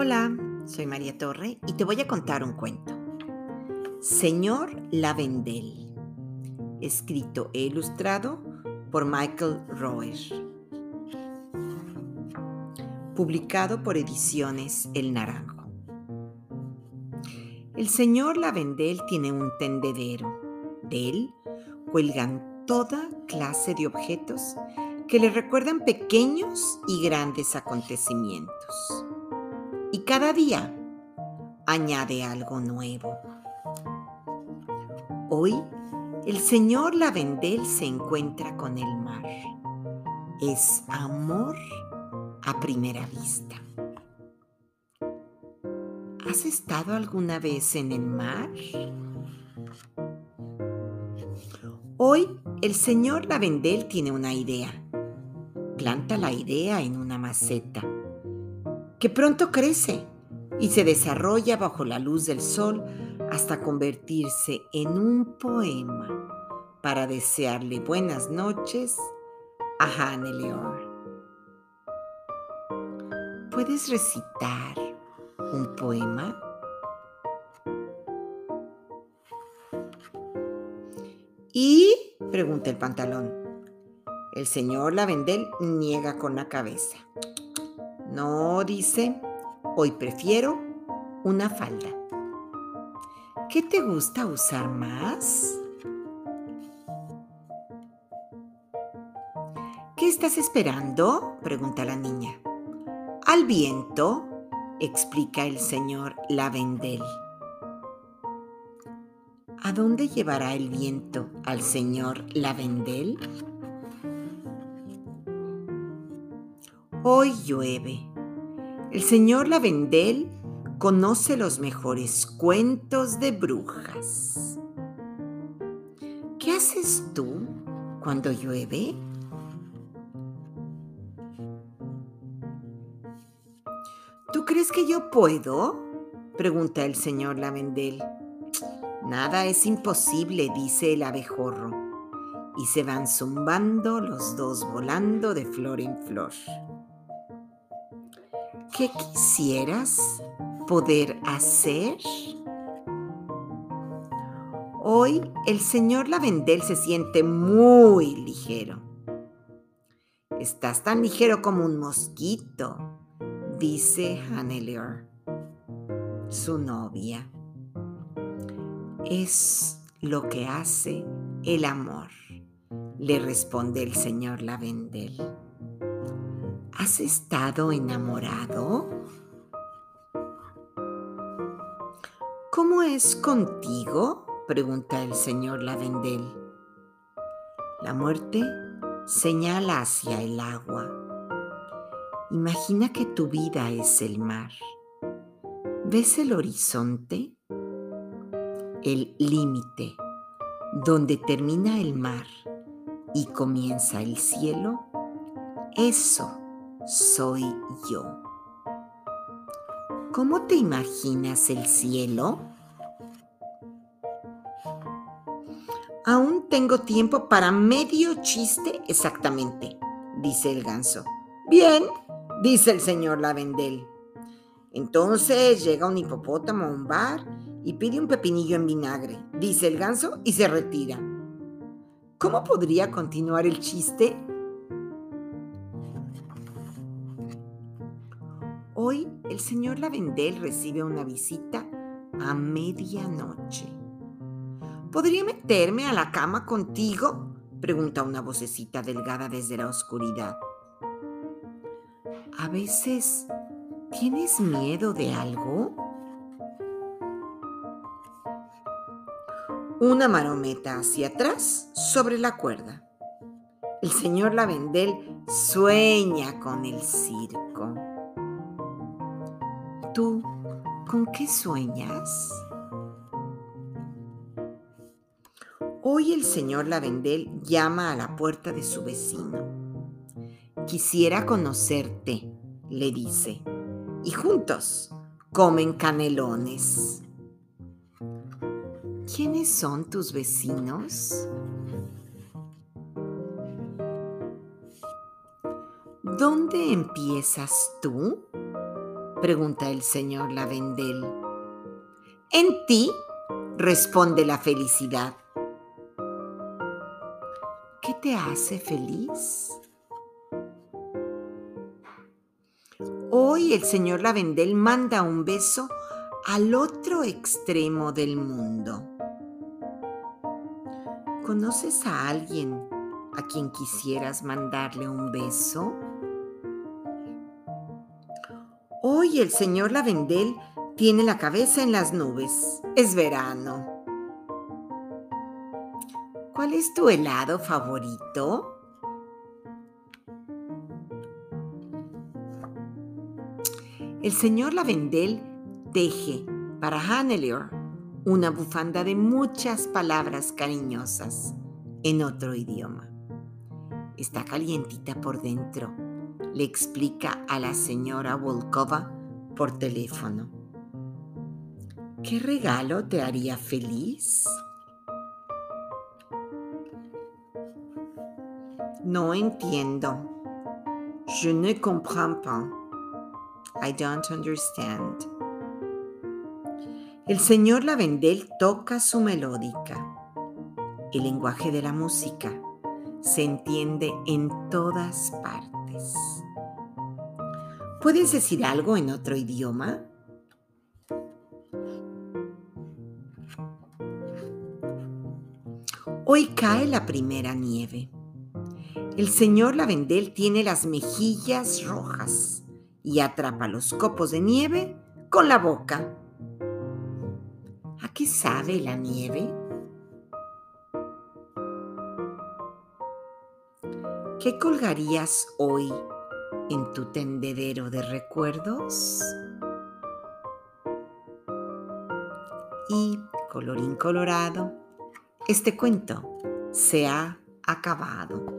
Hola, soy María Torre y te voy a contar un cuento. Señor Lavendel, escrito e ilustrado por Michael Roer. Publicado por Ediciones El Naranjo. El señor Lavendel tiene un tendedero. De él cuelgan toda clase de objetos que le recuerdan pequeños y grandes acontecimientos. Y cada día añade algo nuevo. Hoy el señor Lavendel se encuentra con el mar. Es amor a primera vista. ¿Has estado alguna vez en el mar? Hoy el señor Lavendel tiene una idea. Planta la idea en una maceta, que pronto crece y se desarrolla bajo la luz del sol hasta convertirse en un poema para desearle buenas noches a Hanneleor. ¿Puedes recitar un poema? ¿Y? pregunta el pantalón. El señor Lavendel niega con la cabeza. No, dice, hoy prefiero una falda. ¿Qué te gusta usar más? ¿Qué estás esperando? pregunta la niña. Al viento, explica el señor Lavendel. ¿A dónde llevará el viento al señor Lavendel? Hoy llueve. El señor Lavendel conoce los mejores cuentos de brujas. ¿Qué haces tú cuando llueve? ¿Tú crees que yo puedo? pregunta el señor Lavendel. Nada es imposible, dice el abejorro, y se van zumbando los dos volando de flor en flor. ¿Qué quisieras poder hacer? Hoy el señor Lavendel se siente muy ligero. Estás tan ligero como un mosquito, dice Hanneleor, su novia es lo que hace el amor, le responde el señor Lavendel. ¿Has estado enamorado? ¿Cómo es contigo? pregunta el señor Lavendel. La muerte señala hacia el agua. Imagina que tu vida es el mar. ¿Ves el horizonte? el límite, donde termina el mar y comienza el cielo, eso soy yo. ¿Cómo te imaginas el cielo? Aún tengo tiempo para medio chiste exactamente, dice el ganso. Bien, dice el señor Lavendel. Entonces llega un hipopótamo a un bar y pide un pepinillo en vinagre, dice el ganso y se retira. ¿Cómo podría continuar el chiste? El señor Lavendel recibe una visita a medianoche. ¿Podría meterme a la cama contigo? pregunta una vocecita delgada desde la oscuridad. A veces, ¿tienes miedo de algo? una marometa hacia atrás sobre la cuerda. El señor Lavendel sueña con el circo. ¿Tú con qué sueñas? Hoy el señor Lavendel llama a la puerta de su vecino. Quisiera conocerte, le dice, y juntos comen canelones. ¿Quiénes son tus vecinos? ¿Dónde empiezas tú? Pregunta el señor Lavendel. En ti, responde la felicidad. ¿Qué te hace feliz? Hoy el señor Lavendel manda un beso al otro extremo del mundo. ¿Conoces a alguien a quien quisieras mandarle un beso? Hoy el señor Lavendel tiene la cabeza en las nubes. Es verano. ¿Cuál es tu helado favorito? El señor Lavendel teje para Hannelier una bufanda de muchas palabras cariñosas en otro idioma. Está calientita por dentro, le explica a la señora Volkova por teléfono. ¿Qué regalo te haría feliz? No entiendo. Je ne comprends pas. I don't understand. El señor Lavendel toca su melódica. El lenguaje de la música se entiende en todas partes. ¿Puedes decir algo en otro idioma? Hoy cae la primera nieve. El señor Lavendel tiene las mejillas rojas y atrapa los copos de nieve con la boca. ¿A qué sabe la nieve? ¿Qué colgarías hoy en tu tendedero de recuerdos? Y, colorín colorado, este cuento se ha acabado.